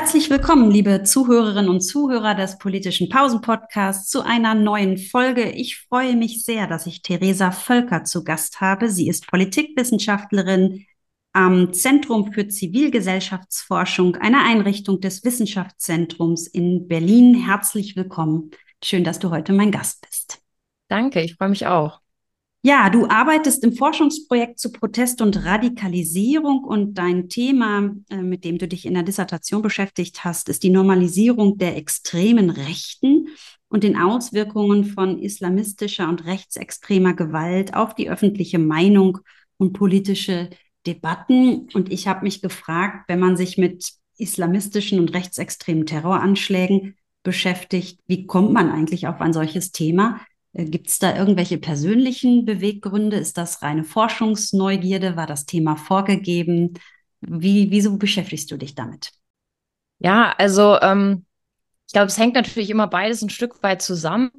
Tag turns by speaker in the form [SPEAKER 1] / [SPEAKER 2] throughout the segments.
[SPEAKER 1] Herzlich willkommen, liebe Zuhörerinnen und Zuhörer des politischen Pausen-Podcasts, zu einer neuen Folge. Ich freue mich sehr, dass ich Theresa Völker zu Gast habe. Sie ist Politikwissenschaftlerin am Zentrum für Zivilgesellschaftsforschung, einer Einrichtung des Wissenschaftszentrums in Berlin. Herzlich willkommen. Schön, dass du heute mein Gast bist.
[SPEAKER 2] Danke, ich freue mich auch.
[SPEAKER 1] Ja, du arbeitest im Forschungsprojekt zu Protest und Radikalisierung und dein Thema, äh, mit dem du dich in der Dissertation beschäftigt hast, ist die Normalisierung der extremen Rechten und den Auswirkungen von islamistischer und rechtsextremer Gewalt auf die öffentliche Meinung und politische Debatten. Und ich habe mich gefragt, wenn man sich mit islamistischen und rechtsextremen Terroranschlägen beschäftigt, wie kommt man eigentlich auf ein solches Thema? Äh, Gibt es da irgendwelche persönlichen Beweggründe? Ist das reine Forschungsneugierde? War das Thema vorgegeben? Wie, wieso beschäftigst du dich damit?
[SPEAKER 2] Ja, also ähm, ich glaube, es hängt natürlich immer beides ein Stück weit zusammen.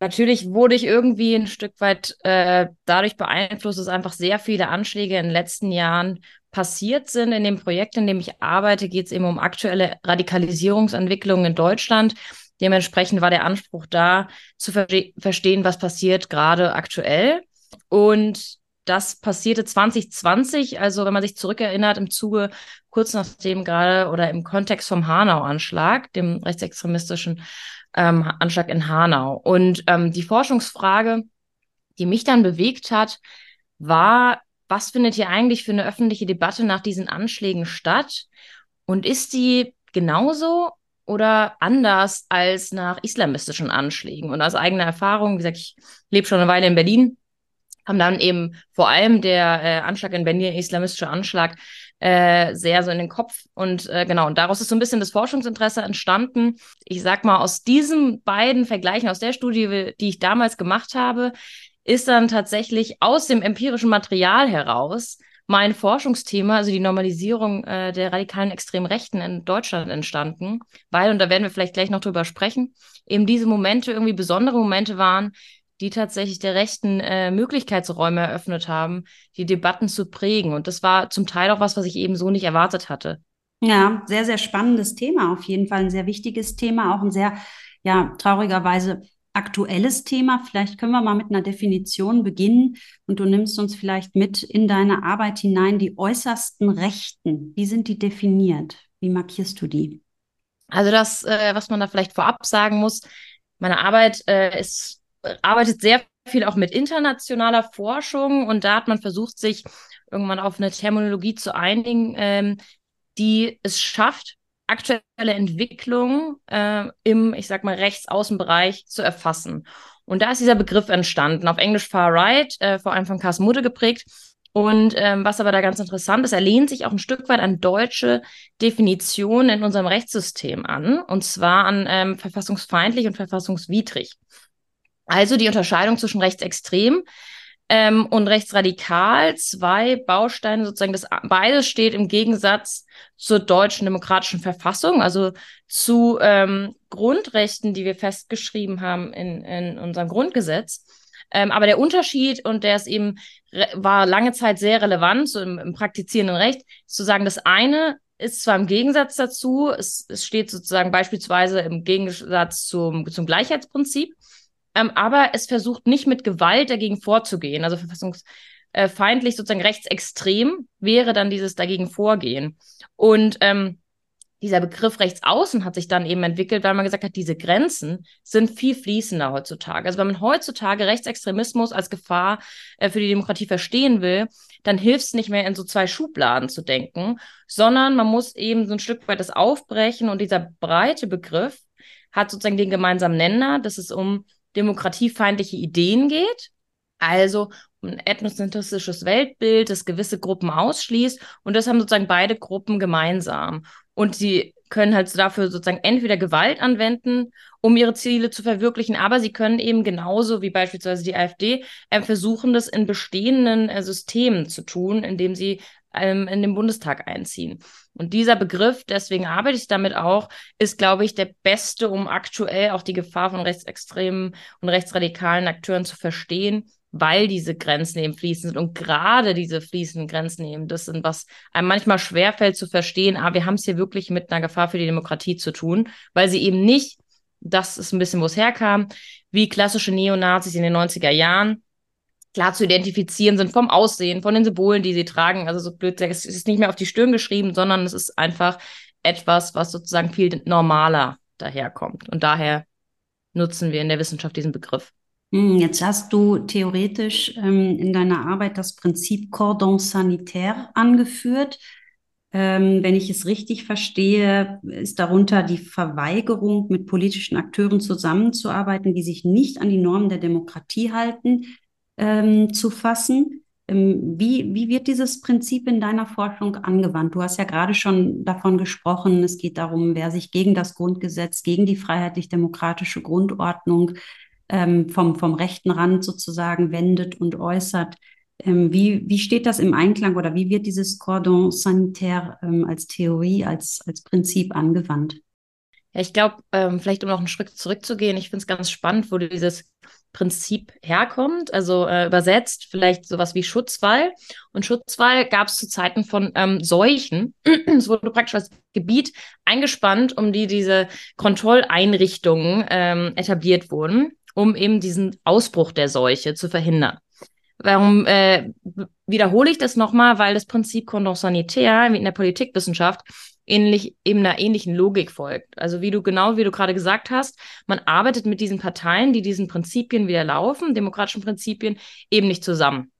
[SPEAKER 2] Natürlich wurde ich irgendwie ein Stück weit äh, dadurch beeinflusst, dass einfach sehr viele Anschläge in den letzten Jahren passiert sind. In dem Projekt, in dem ich arbeite, geht es eben um aktuelle Radikalisierungsentwicklungen in Deutschland. Dementsprechend war der Anspruch da, zu ver verstehen, was passiert gerade aktuell. Und das passierte 2020, also wenn man sich zurückerinnert, im Zuge kurz nachdem gerade oder im Kontext vom Hanau-Anschlag, dem rechtsextremistischen ähm, Anschlag in Hanau. Und ähm, die Forschungsfrage, die mich dann bewegt hat, war, was findet hier eigentlich für eine öffentliche Debatte nach diesen Anschlägen statt? Und ist die genauso oder anders als nach islamistischen Anschlägen. Und aus eigener Erfahrung, wie gesagt, ich lebe schon eine Weile in Berlin, haben dann eben vor allem der äh, Anschlag in Berlin, islamistische Anschlag, äh, sehr so in den Kopf. Und äh, genau, und daraus ist so ein bisschen das Forschungsinteresse entstanden. Ich sag mal, aus diesen beiden Vergleichen, aus der Studie, die ich damals gemacht habe, ist dann tatsächlich aus dem empirischen Material heraus mein Forschungsthema, also die Normalisierung äh, der radikalen extremen Rechten in Deutschland entstanden, weil, und da werden wir vielleicht gleich noch drüber sprechen, eben diese Momente irgendwie besondere Momente waren, die tatsächlich der Rechten äh, Möglichkeitsräume eröffnet haben, die Debatten zu prägen. Und das war zum Teil auch was, was ich eben so nicht erwartet hatte.
[SPEAKER 1] Ja, sehr, sehr spannendes Thema, auf jeden Fall ein sehr wichtiges Thema, auch ein sehr, ja, traurigerweise aktuelles Thema. Vielleicht können wir mal mit einer Definition beginnen und du nimmst uns vielleicht mit in deine Arbeit hinein. Die äußersten Rechten, wie sind die definiert? Wie markierst du die?
[SPEAKER 2] Also das, äh, was man da vielleicht vorab sagen muss, meine Arbeit äh, ist, arbeitet sehr viel auch mit internationaler Forschung und da hat man versucht, sich irgendwann auf eine Terminologie zu einigen, ähm, die es schafft, aktuelle Entwicklung äh, im, ich sag mal, Rechtsaußenbereich zu erfassen. Und da ist dieser Begriff entstanden, auf Englisch Far Right, äh, vor allem von Carsten Mudde geprägt. Und ähm, was aber da ganz interessant ist, er lehnt sich auch ein Stück weit an deutsche Definitionen in unserem Rechtssystem an, und zwar an ähm, verfassungsfeindlich und verfassungswidrig. Also die Unterscheidung zwischen rechtsextrem ähm, und rechtsradikal, zwei Bausteine sozusagen, das beides steht im Gegensatz zur deutschen demokratischen Verfassung, also zu ähm, Grundrechten, die wir festgeschrieben haben in, in unserem Grundgesetz. Ähm, aber der Unterschied, und der ist eben, war lange Zeit sehr relevant, so im, im praktizierenden Recht, ist zu sagen, das eine ist zwar im Gegensatz dazu, es, es steht sozusagen beispielsweise im Gegensatz zum, zum Gleichheitsprinzip, ähm, aber es versucht nicht mit Gewalt dagegen vorzugehen. Also verfassungsfeindlich, sozusagen rechtsextrem wäre dann dieses dagegen vorgehen. Und ähm, dieser Begriff rechtsaußen hat sich dann eben entwickelt, weil man gesagt hat, diese Grenzen sind viel fließender heutzutage. Also wenn man heutzutage Rechtsextremismus als Gefahr äh, für die Demokratie verstehen will, dann hilft es nicht mehr in so zwei Schubladen zu denken, sondern man muss eben so ein Stück weit das aufbrechen und dieser breite Begriff hat sozusagen den gemeinsamen Nenner, dass es um demokratiefeindliche Ideen geht, also ein ethnozentristisches Weltbild, das gewisse Gruppen ausschließt. Und das haben sozusagen beide Gruppen gemeinsam. Und sie können halt dafür sozusagen entweder Gewalt anwenden, um ihre Ziele zu verwirklichen, aber sie können eben genauso wie beispielsweise die AfD äh, versuchen, das in bestehenden äh, Systemen zu tun, indem sie ähm, in den Bundestag einziehen. Und dieser Begriff, deswegen arbeite ich damit auch, ist, glaube ich, der beste, um aktuell auch die Gefahr von rechtsextremen und rechtsradikalen Akteuren zu verstehen weil diese Grenzen eben fließen sind. Und gerade diese fließenden Grenzen eben, das sind, was einem manchmal schwerfällt zu verstehen, aber ah, wir haben es hier wirklich mit einer Gefahr für die Demokratie zu tun, weil sie eben nicht, das ist ein bisschen, wo es herkam, wie klassische Neonazis in den 90er Jahren, klar zu identifizieren sind vom Aussehen, von den Symbolen, die sie tragen. Also so blöd, es ist nicht mehr auf die Stirn geschrieben, sondern es ist einfach etwas, was sozusagen viel normaler daherkommt. Und daher nutzen wir in der Wissenschaft diesen Begriff.
[SPEAKER 1] Hm, jetzt hast du theoretisch ähm, in deiner Arbeit das Prinzip Cordon sanitaire angeführt. Ähm, wenn ich es richtig verstehe, ist darunter die Verweigerung, mit politischen Akteuren zusammenzuarbeiten, die sich nicht an die Normen der Demokratie halten, ähm, zu fassen. Ähm, wie, wie wird dieses Prinzip in deiner Forschung angewandt? Du hast ja gerade schon davon gesprochen, es geht darum, wer sich gegen das Grundgesetz, gegen die freiheitlich-demokratische Grundordnung ähm, vom, vom rechten Rand sozusagen wendet und äußert. Ähm, wie, wie steht das im Einklang oder wie wird dieses Cordon sanitaire ähm, als Theorie, als, als Prinzip angewandt?
[SPEAKER 2] Ja, ich glaube, ähm, vielleicht um noch einen Schritt zurückzugehen, ich finde es ganz spannend, wo dieses Prinzip herkommt, also äh, übersetzt vielleicht sowas wie Schutzwall. Und Schutzwall gab es zu Zeiten von ähm, Seuchen. es wurde praktisch als Gebiet eingespannt, um die diese Kontrolleinrichtungen ähm, etabliert wurden, um eben diesen Ausbruch der Seuche zu verhindern. Warum äh, wiederhole ich das nochmal? Weil das Prinzip Condom sanitaire in der Politikwissenschaft ähnlich, eben einer ähnlichen Logik folgt. Also wie du genau, wie du gerade gesagt hast, man arbeitet mit diesen Parteien, die diesen Prinzipien wieder laufen, demokratischen Prinzipien, eben nicht zusammen.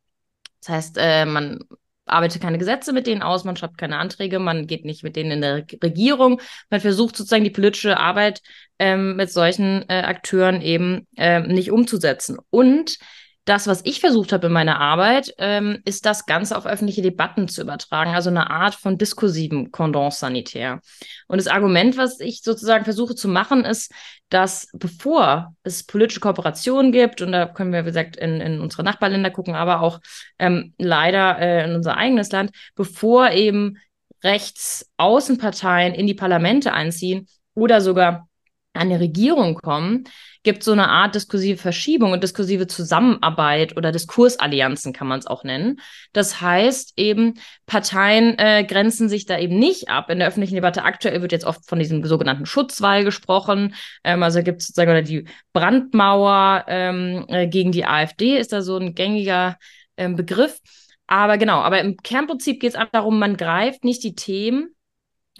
[SPEAKER 2] Das heißt, äh, man arbeitet keine Gesetze mit denen aus, man schreibt keine Anträge, man geht nicht mit denen in der Regierung, man versucht sozusagen die politische Arbeit ähm, mit solchen äh, Akteuren eben äh, nicht umzusetzen. Und das, was ich versucht habe in meiner Arbeit, ähm, ist das Ganze auf öffentliche Debatten zu übertragen, also eine Art von diskursivem Kondom sanitär. Und das Argument, was ich sozusagen versuche zu machen, ist, dass bevor es politische Kooperationen gibt, und da können wir, wie gesagt, in, in unsere Nachbarländer gucken, aber auch ähm, leider äh, in unser eigenes Land, bevor eben Rechtsaußenparteien in die Parlamente einziehen oder sogar an die Regierung kommen, gibt so eine Art diskursive Verschiebung und diskursive Zusammenarbeit oder Diskursallianzen kann man es auch nennen. Das heißt eben, Parteien äh, grenzen sich da eben nicht ab. In der öffentlichen Debatte aktuell wird jetzt oft von diesem sogenannten Schutzwall gesprochen. Ähm, also gibt es sozusagen oder die Brandmauer ähm, äh, gegen die AfD ist da so ein gängiger ähm, Begriff. Aber genau, aber im Kernprinzip geht es einfach darum, man greift nicht die Themen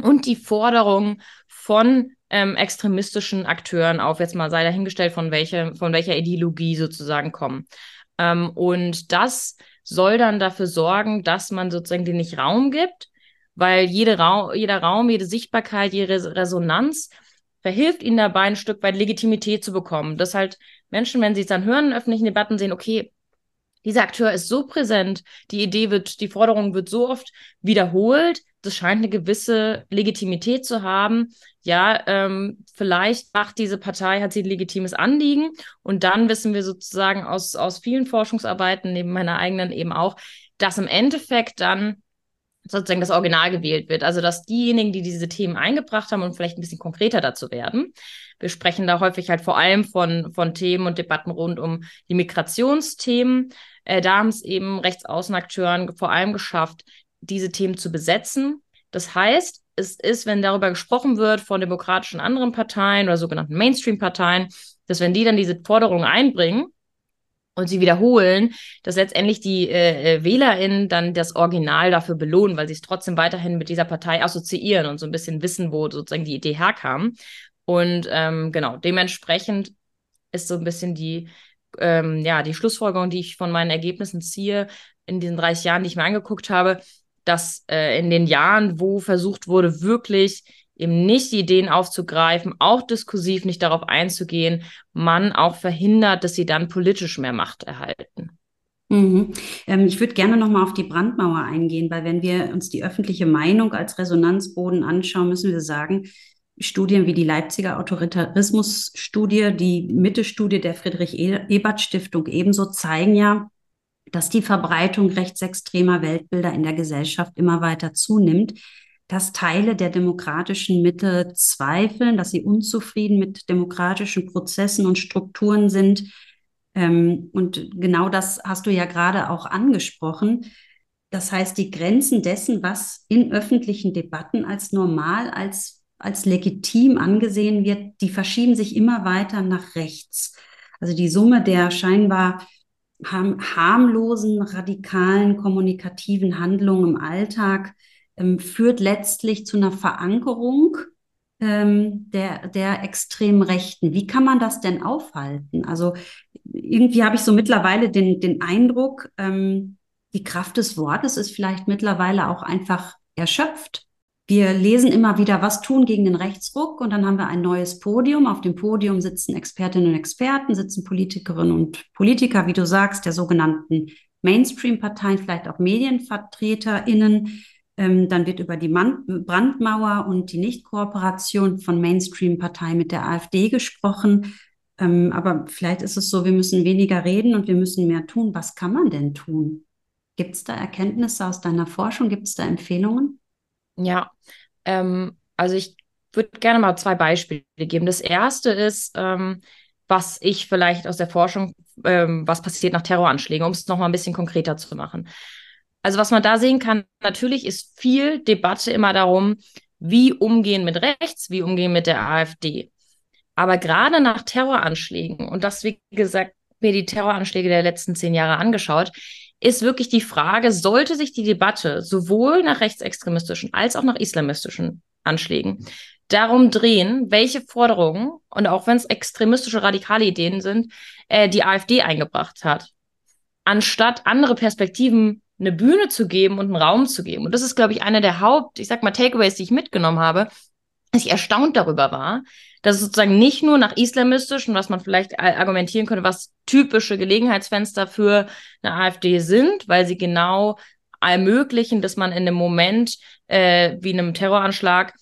[SPEAKER 2] und die Forderungen von ähm, extremistischen Akteuren auf, jetzt mal sei dahingestellt, von, welche, von welcher Ideologie sozusagen kommen. Ähm, und das soll dann dafür sorgen, dass man sozusagen den nicht Raum gibt, weil jede Ra jeder Raum, jede Sichtbarkeit, jede Resonanz verhilft ihnen dabei, ein Stück weit Legitimität zu bekommen. Dass halt Menschen, wenn sie es dann hören in öffentlichen Debatten, sehen, okay, dieser Akteur ist so präsent, die Idee wird, die Forderung wird so oft wiederholt, das scheint eine gewisse Legitimität zu haben. Ja, ähm, vielleicht macht diese Partei, hat sie ein legitimes Anliegen. Und dann wissen wir sozusagen aus, aus vielen Forschungsarbeiten, neben meiner eigenen eben auch, dass im Endeffekt dann sozusagen das Original gewählt wird. Also, dass diejenigen, die diese Themen eingebracht haben und vielleicht ein bisschen konkreter dazu werden. Wir sprechen da häufig halt vor allem von, von Themen und Debatten rund um die Migrationsthemen. Äh, da haben es eben Rechtsaußenakteuren vor allem geschafft, diese Themen zu besetzen. Das heißt, es ist, wenn darüber gesprochen wird von demokratischen anderen Parteien oder sogenannten Mainstream-Parteien, dass wenn die dann diese Forderungen einbringen und sie wiederholen, dass letztendlich die äh, äh WählerInnen dann das Original dafür belohnen, weil sie es trotzdem weiterhin mit dieser Partei assoziieren und so ein bisschen wissen, wo sozusagen die Idee herkam. Und ähm, genau, dementsprechend ist so ein bisschen die, ähm, ja, die Schlussfolgerung, die ich von meinen Ergebnissen ziehe, in diesen 30 Jahren, die ich mir angeguckt habe, dass äh, in den Jahren, wo versucht wurde, wirklich eben nicht die Ideen aufzugreifen, auch diskursiv nicht darauf einzugehen, man auch verhindert, dass sie dann politisch mehr Macht erhalten.
[SPEAKER 1] Mhm. Ähm, ich würde gerne nochmal auf die Brandmauer eingehen, weil wenn wir uns die öffentliche Meinung als Resonanzboden anschauen, müssen wir sagen, Studien wie die Leipziger Autoritarismusstudie, die Mitte-Studie der Friedrich-Ebert-Stiftung ebenso zeigen ja, dass die Verbreitung rechtsextremer Weltbilder in der Gesellschaft immer weiter zunimmt, dass Teile der demokratischen Mitte zweifeln, dass sie unzufrieden mit demokratischen Prozessen und Strukturen sind, Ähm, und genau das hast du ja gerade auch angesprochen. Das heißt, die Grenzen dessen, was in öffentlichen Debatten als normal, als, als legitim angesehen wird, die verschieben sich immer weiter nach rechts. Also die Summe der scheinbar harmlosen, radikalen, kommunikativen Handlungen im Alltag ähm, führt letztlich zu einer Verankerung ähm, der, der extremen Rechten. Wie kann man das denn aufhalten? Also irgendwie habe ich so mittlerweile den, den Eindruck, ähm, die Kraft des Wortes ist vielleicht mittlerweile auch einfach erschöpft. Wir lesen immer wieder, was tun gegen den Rechtsruck und dann haben wir ein neues Podium. Auf dem Podium sitzen Expertinnen und Experten, sitzen Politikerinnen und Politiker, wie du sagst, der sogenannten Mainstream-Parteien, vielleicht auch MedienvertreterInnen. Ähm, dann wird über die Man Brandmauer und die Nichtkooperation von Mainstream-Parteien mit der AfD gesprochen. Ähm, aber vielleicht ist es so, wir müssen weniger reden und wir müssen mehr tun. Was kann man denn tun? Gibt es da Erkenntnisse aus deiner Forschung? Gibt es da Empfehlungen?
[SPEAKER 2] Ja, ähm, also ich würde gerne mal zwei Beispiele geben. Das erste ist, ähm, was ich vielleicht aus der Forschung, ähm, was passiert nach Terroranschlägen, um es nochmal ein bisschen konkreter zu machen. Also was man da sehen kann, natürlich ist viel Debatte immer darum, wie umgehen mit rechts, wie umgehen mit der AfD. Aber gerade nach Terroranschlägen, und das, wie gesagt, mir die Terroranschläge der letzten zehn Jahre angeschaut, ist wirklich die Frage, sollte sich die Debatte sowohl nach rechtsextremistischen als auch nach islamistischen Anschlägen darum drehen, welche Forderungen, und auch wenn es extremistische radikale Ideen sind, äh, die AfD eingebracht hat, anstatt andere Perspektiven eine Bühne zu geben und einen Raum zu geben. Und das ist, glaube ich, einer der Haupt, ich sag mal, Takeaways, die ich mitgenommen habe, dass ich erstaunt darüber war, dass es sozusagen nicht nur nach islamistischen, was man vielleicht argumentieren könnte, was typische Gelegenheitsfenster für eine AfD sind, weil sie genau ermöglichen, dass man in einem Moment äh, wie einem Terroranschlag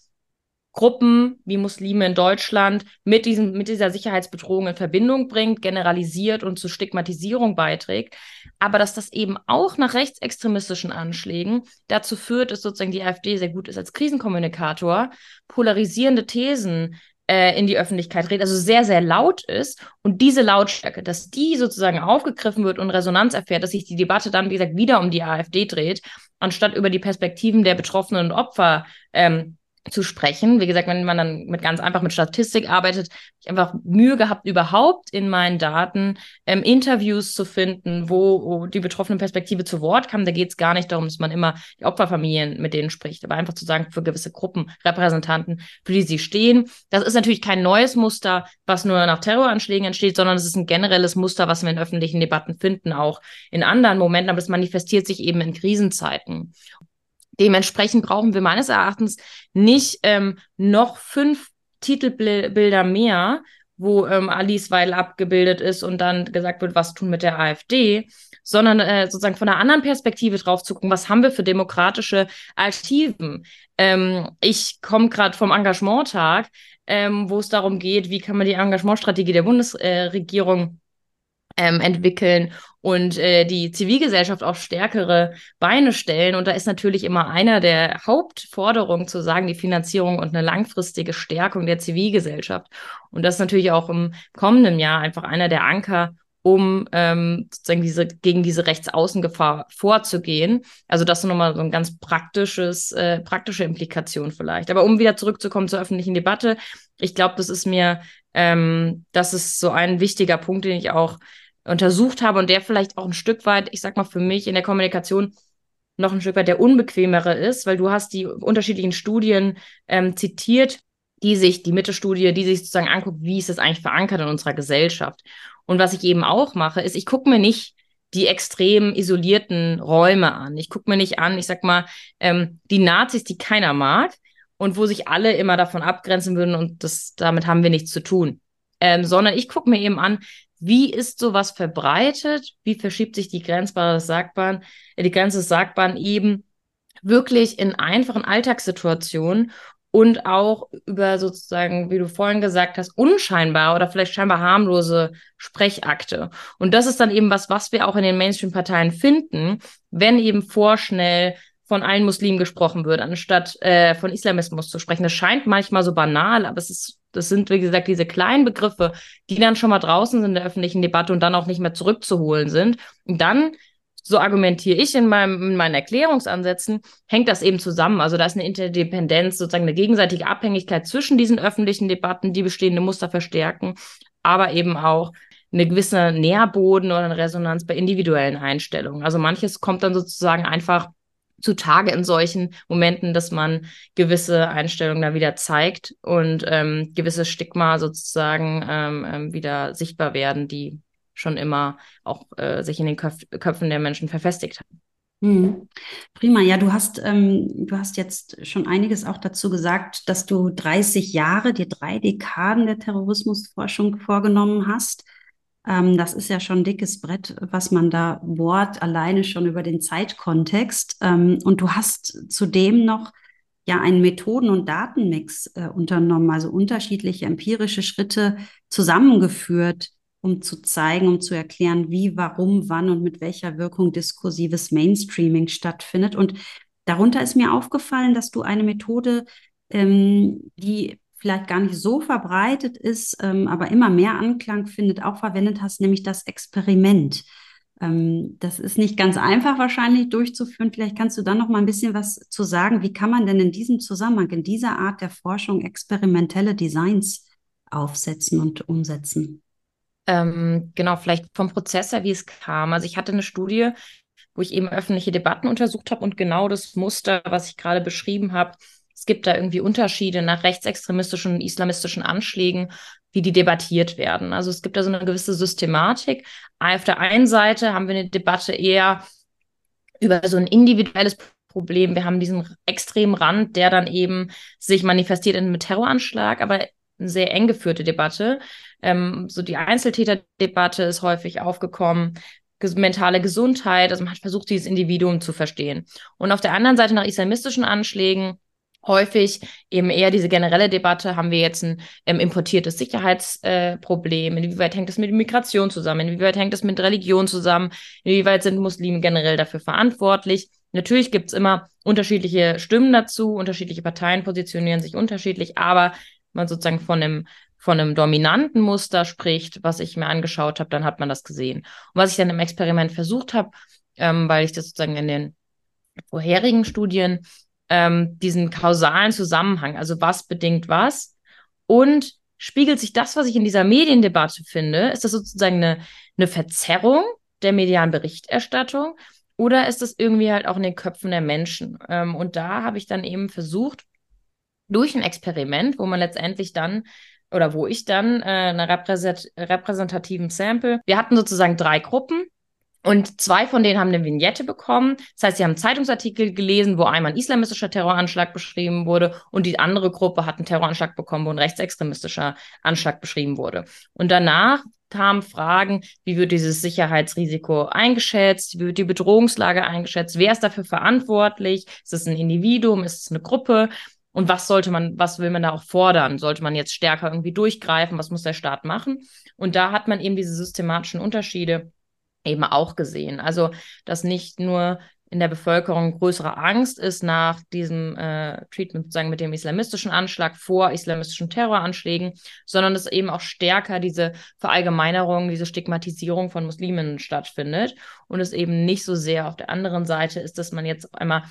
[SPEAKER 2] Gruppen wie Muslime in Deutschland mit, diesem, mit dieser Sicherheitsbedrohung in Verbindung bringt, generalisiert und zu Stigmatisierung beiträgt. Aber dass das eben auch nach rechtsextremistischen Anschlägen dazu führt, dass sozusagen die AfD sehr gut ist als Krisenkommunikator, polarisierende Thesen äh, in die Öffentlichkeit redet, also sehr, sehr laut ist. Und diese Lautstärke, dass die sozusagen aufgegriffen wird und Resonanz erfährt, dass sich die Debatte dann, wie gesagt, wieder um die AfD dreht, anstatt über die Perspektiven der Betroffenen und Opfer ähm, zu sprechen. Wie gesagt, wenn man dann mit ganz einfach mit Statistik arbeitet, ich einfach Mühe gehabt, überhaupt in meinen Daten ähm, Interviews zu finden, wo, wo, die betroffene Perspektive zu Wort kam. Da geht es gar nicht darum, dass man immer die Opferfamilien mit denen spricht, aber einfach zu sagen, für gewisse Gruppenrepräsentanten, für die sie stehen. Das ist natürlich kein neues Muster, was nur nach Terroranschlägen entsteht, sondern es ist ein generelles Muster, was wir in öffentlichen Debatten finden, auch in anderen Momenten, aber es manifestiert sich eben in Krisenzeiten. Dementsprechend brauchen wir meines Erachtens nicht ähm, noch fünf Titelbilder mehr, wo ähm, Alice Weidel abgebildet ist und dann gesagt wird, was tun mit der AfD, sondern äh, sozusagen von einer anderen Perspektive drauf zu gucken, was haben wir für demokratische Alternativen. Ähm, ich komme gerade vom Engagementtag, ähm, wo es darum geht, wie kann man die Engagementstrategie der Bundesregierung ähm, entwickeln und äh, die Zivilgesellschaft auf stärkere Beine stellen. Und da ist natürlich immer einer der Hauptforderungen zu sagen, die Finanzierung und eine langfristige Stärkung der Zivilgesellschaft. Und das ist natürlich auch im kommenden Jahr einfach einer der Anker, um ähm, sozusagen diese gegen diese Rechtsaußengefahr vorzugehen. Also das ist nochmal so ein ganz praktisches, äh, praktische Implikation vielleicht. Aber um wieder zurückzukommen zur öffentlichen Debatte, ich glaube, das ist mir, ähm, das ist so ein wichtiger Punkt, den ich auch untersucht habe und der vielleicht auch ein Stück weit, ich sag mal, für mich in der Kommunikation noch ein Stück weit der unbequemere ist, weil du hast die unterschiedlichen Studien ähm, zitiert, die sich, die Mitte-Studie, die sich sozusagen anguckt, wie ist das eigentlich verankert in unserer Gesellschaft. Und was ich eben auch mache, ist, ich gucke mir nicht die extrem isolierten Räume an. Ich gucke mir nicht an, ich sag mal, ähm, die Nazis, die keiner mag und wo sich alle immer davon abgrenzen würden und das, damit haben wir nichts zu tun. Ähm, sondern ich gucke mir eben an, wie ist sowas verbreitet? Wie verschiebt sich die grenzbare Sagbahn, äh, die Grenze des Sagbahn eben wirklich in einfachen Alltagssituationen und auch über sozusagen, wie du vorhin gesagt hast, unscheinbar oder vielleicht scheinbar harmlose Sprechakte. Und das ist dann eben was, was wir auch in den Mainstream-Parteien finden, wenn eben vorschnell von allen Muslimen gesprochen wird, anstatt äh, von Islamismus zu sprechen. Das scheint manchmal so banal, aber es ist Das sind, wie gesagt, diese kleinen Begriffe, die dann schon mal draußen sind in der öffentlichen Debatte und dann auch nicht mehr zurückzuholen sind. Und dann so argumentiere ich in, meinem, in meinen Erklärungsansätzen, hängt das eben zusammen. Also da ist eine Interdependenz, sozusagen eine gegenseitige Abhängigkeit zwischen diesen öffentlichen Debatten, die bestehende Muster verstärken, aber eben auch eine gewisse Nährboden oder eine Resonanz bei individuellen Einstellungen. Also manches kommt dann sozusagen einfach zutage in solchen Momenten, dass man gewisse Einstellungen da wieder zeigt und ähm, gewisse Stigma sozusagen ähm, ähm, wieder sichtbar werden, die schon immer auch äh, sich in den Köpf Köpfen der Menschen verfestigt haben.
[SPEAKER 1] Hm. Prima, ja, du hast, ähm, du hast jetzt schon einiges auch dazu gesagt, dass du 30 Jahre, dir drei Dekaden der Terrorismusforschung vorgenommen hast. Ähm, das ist ja schon dickes Brett, was man da bohrt, alleine schon über den Zeitkontext. Ähm, und du hast zudem noch ja einen Methoden- und Datenmix äh, unternommen, also unterschiedliche empirische Schritte zusammengeführt um zu zeigen, um zu erklären, wie, warum, wann und mit welcher Wirkung diskursives Mainstreaming stattfindet. Und darunter ist mir aufgefallen, dass du eine Methode, ähm, die vielleicht gar nicht so verbreitet ist, ähm, aber immer mehr Anklang findet, auch verwendet hast, nämlich das Experiment. Ähm, das ist nicht ganz einfach wahrscheinlich durchzuführen. Vielleicht kannst du dann noch mal ein bisschen was zu sagen. Wie kann man denn in diesem Zusammenhang, in dieser Art der Forschung experimentelle Designs aufsetzen und umsetzen?
[SPEAKER 2] Ähm, genau, vielleicht vom Prozess her, wie es kam. Also ich hatte eine Studie, wo ich eben öffentliche Debatten untersucht habe und genau das Muster, was ich gerade beschrieben habe. Es gibt da irgendwie Unterschiede nach rechtsextremistischen und islamistischen Anschlägen, wie die debattiert werden. Also es gibt da so eine gewisse Systematik. Auf der einen Seite haben wir eine Debatte eher über so ein individuelles Problem. Wir haben diesen extremen Rand, der dann eben sich manifestiert in einem Terroranschlag, aber eine sehr eng geführte Debatte. Ähm, so die Einzeltäterdebatte ist häufig aufgekommen, mentale Gesundheit, also man hat versucht, dieses Individuum zu verstehen. Und auf der anderen Seite nach islamistischen Anschlägen häufig eben eher diese generelle Debatte, haben wir jetzt ein ähm, importiertes Sicherheitsproblem, äh, inwieweit hängt das mit Migration zusammen, inwieweit hängt das mit Religion zusammen, inwieweit sind Muslime generell dafür verantwortlich. Natürlich gibt es immer unterschiedliche Stimmen dazu, unterschiedliche Parteien positionieren sich unterschiedlich, aber man sozusagen von einem von einem dominanten Muster spricht, was ich mir angeschaut habe, dann hat man das gesehen. Und was ich dann im Experiment versucht habe, ähm, weil ich das sozusagen in den vorherigen Studien ähm, diesen kausalen Zusammenhang, also was bedingt was und spiegelt sich das, was ich in dieser Mediendebatte finde, ist das sozusagen eine, eine Verzerrung der medialen Berichterstattung oder ist das irgendwie halt auch in den Köpfen der Menschen? Ähm, und da habe ich dann eben versucht, durch ein Experiment, wo man letztendlich dann oder wo ich dann äh, eine repräsent repräsentativen Sample, wir hatten sozusagen drei Gruppen und zwei von denen haben eine Vignette bekommen. Das heißt, sie haben Zeitungsartikel gelesen, wo einmal ein islamistischer Terroranschlag beschrieben wurde und die andere Gruppe hat einen Terroranschlag bekommen, wo ein rechtsextremistischer Anschlag beschrieben wurde. Und danach kamen Fragen, wie wird dieses Sicherheitsrisiko eingeschätzt, wie wird die Bedrohungslage eingeschätzt, wer ist dafür verantwortlich, ist es ein Individuum, ist es eine Gruppe und was sollte man, was will man da auch fordern? Sollte man jetzt stärker irgendwie durchgreifen? Was muss der Staat machen? Und da hat man eben diese systematischen Unterschiede eben auch gesehen. Also, dass nicht nur in der Bevölkerung größere Angst ist nach diesem äh, Treatment sozusagen mit dem islamistischen Anschlag vor islamistischen Terroranschlägen, sondern dass eben auch stärker diese Verallgemeinerung, diese Stigmatisierung von Muslimen stattfindet und es eben nicht so sehr auf der anderen Seite ist, dass man jetzt einmal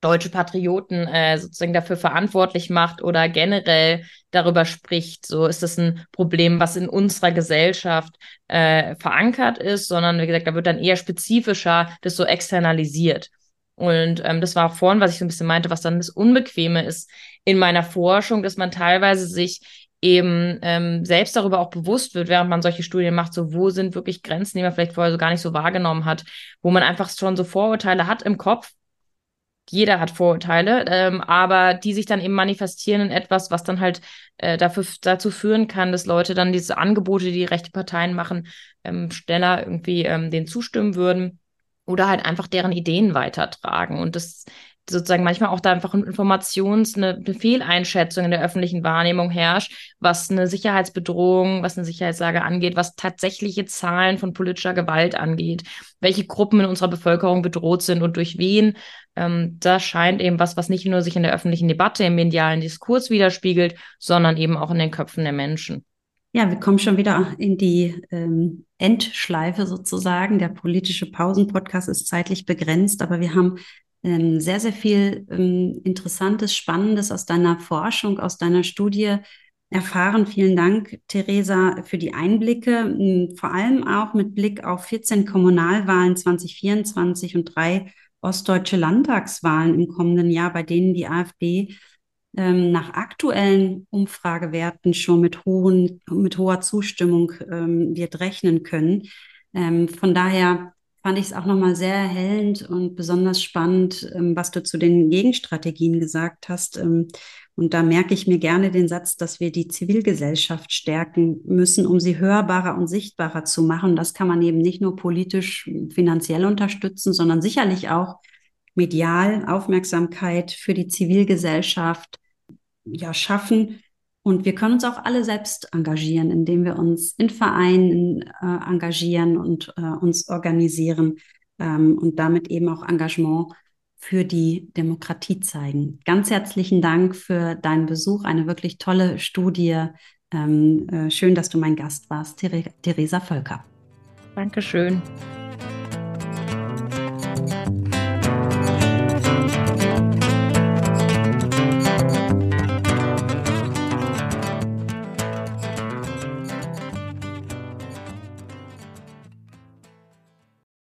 [SPEAKER 2] deutsche Patrioten äh, sozusagen dafür verantwortlich macht oder generell darüber spricht. So ist das ein Problem, was in unserer Gesellschaft äh, verankert ist, sondern wie gesagt, da wird dann eher spezifischer das so externalisiert. Und ähm, das war vorhin, was ich so ein bisschen meinte, was dann das Unbequeme ist in meiner Forschung, dass man teilweise sich eben ähm, selbst darüber auch bewusst wird, während man solche Studien macht, so wo sind wirklich Grenzen, die man vielleicht vorher so gar nicht so wahrgenommen hat, wo man einfach schon so Vorurteile hat im Kopf, jeder hat Vorurteile, ähm, aber die sich dann eben manifestieren in etwas, was dann halt äh, dafür, dazu führen kann, dass Leute dann diese Angebote, die rechte Parteien machen, ähm, schneller irgendwie ähm, denen zustimmen würden oder halt einfach deren Ideen weitertragen. Und das sozusagen manchmal auch da einfach Informations-, eine, eine Fehleinschätzung in der öffentlichen Wahrnehmung herrscht, was eine Sicherheitsbedrohung, was eine Sicherheitslage angeht, was tatsächliche Zahlen von politischer Gewalt angeht, welche Gruppen in unserer Bevölkerung bedroht sind und durch wen. Ähm, das scheint eben was, was nicht nur sich in der öffentlichen Debatte, im medialen Diskurs widerspiegelt, sondern eben auch in den Köpfen der Menschen.
[SPEAKER 1] Ja, wir kommen schon wieder in die ähm, Endschleife sozusagen. Der politische Pausen-Podcast ist zeitlich begrenzt, aber wir haben ähm, sehr, sehr viel ähm, Interessantes, Spannendes aus deiner Forschung, aus deiner Studie erfahren. Vielen Dank, Theresa, für die Einblicke, ähm, vor allem auch mit Blick auf 14 Kommunalwahlen 2024 und drei ostdeutsche Landtagswahlen im kommenden Jahr, bei denen die AfD ähm, nach aktuellen Umfragewerten schon mit, hohen, mit hoher Zustimmung ähm, wird rechnen können. Ähm, von daher fand ich es auch nochmal sehr erhellend und besonders spannend, ähm, was du zu den Gegenstrategien gesagt hast. Ähm, und da merke ich mir gerne den Satz, dass wir die Zivilgesellschaft stärken müssen, um sie hörbarer und sichtbarer zu machen. Das kann man eben nicht nur politisch, finanziell unterstützen, sondern sicherlich auch medial Aufmerksamkeit für die Zivilgesellschaft ja, schaffen. Und wir können uns auch alle selbst engagieren, indem wir uns in Vereinen äh, engagieren und äh, uns organisieren ähm, und damit eben auch Engagement für die Demokratie zeigen. Ganz herzlichen Dank für deinen Besuch, eine wirklich tolle Studie. Ähm, äh, schön, dass du mein Gast warst, Ther Theresa Völker.
[SPEAKER 2] Dankeschön.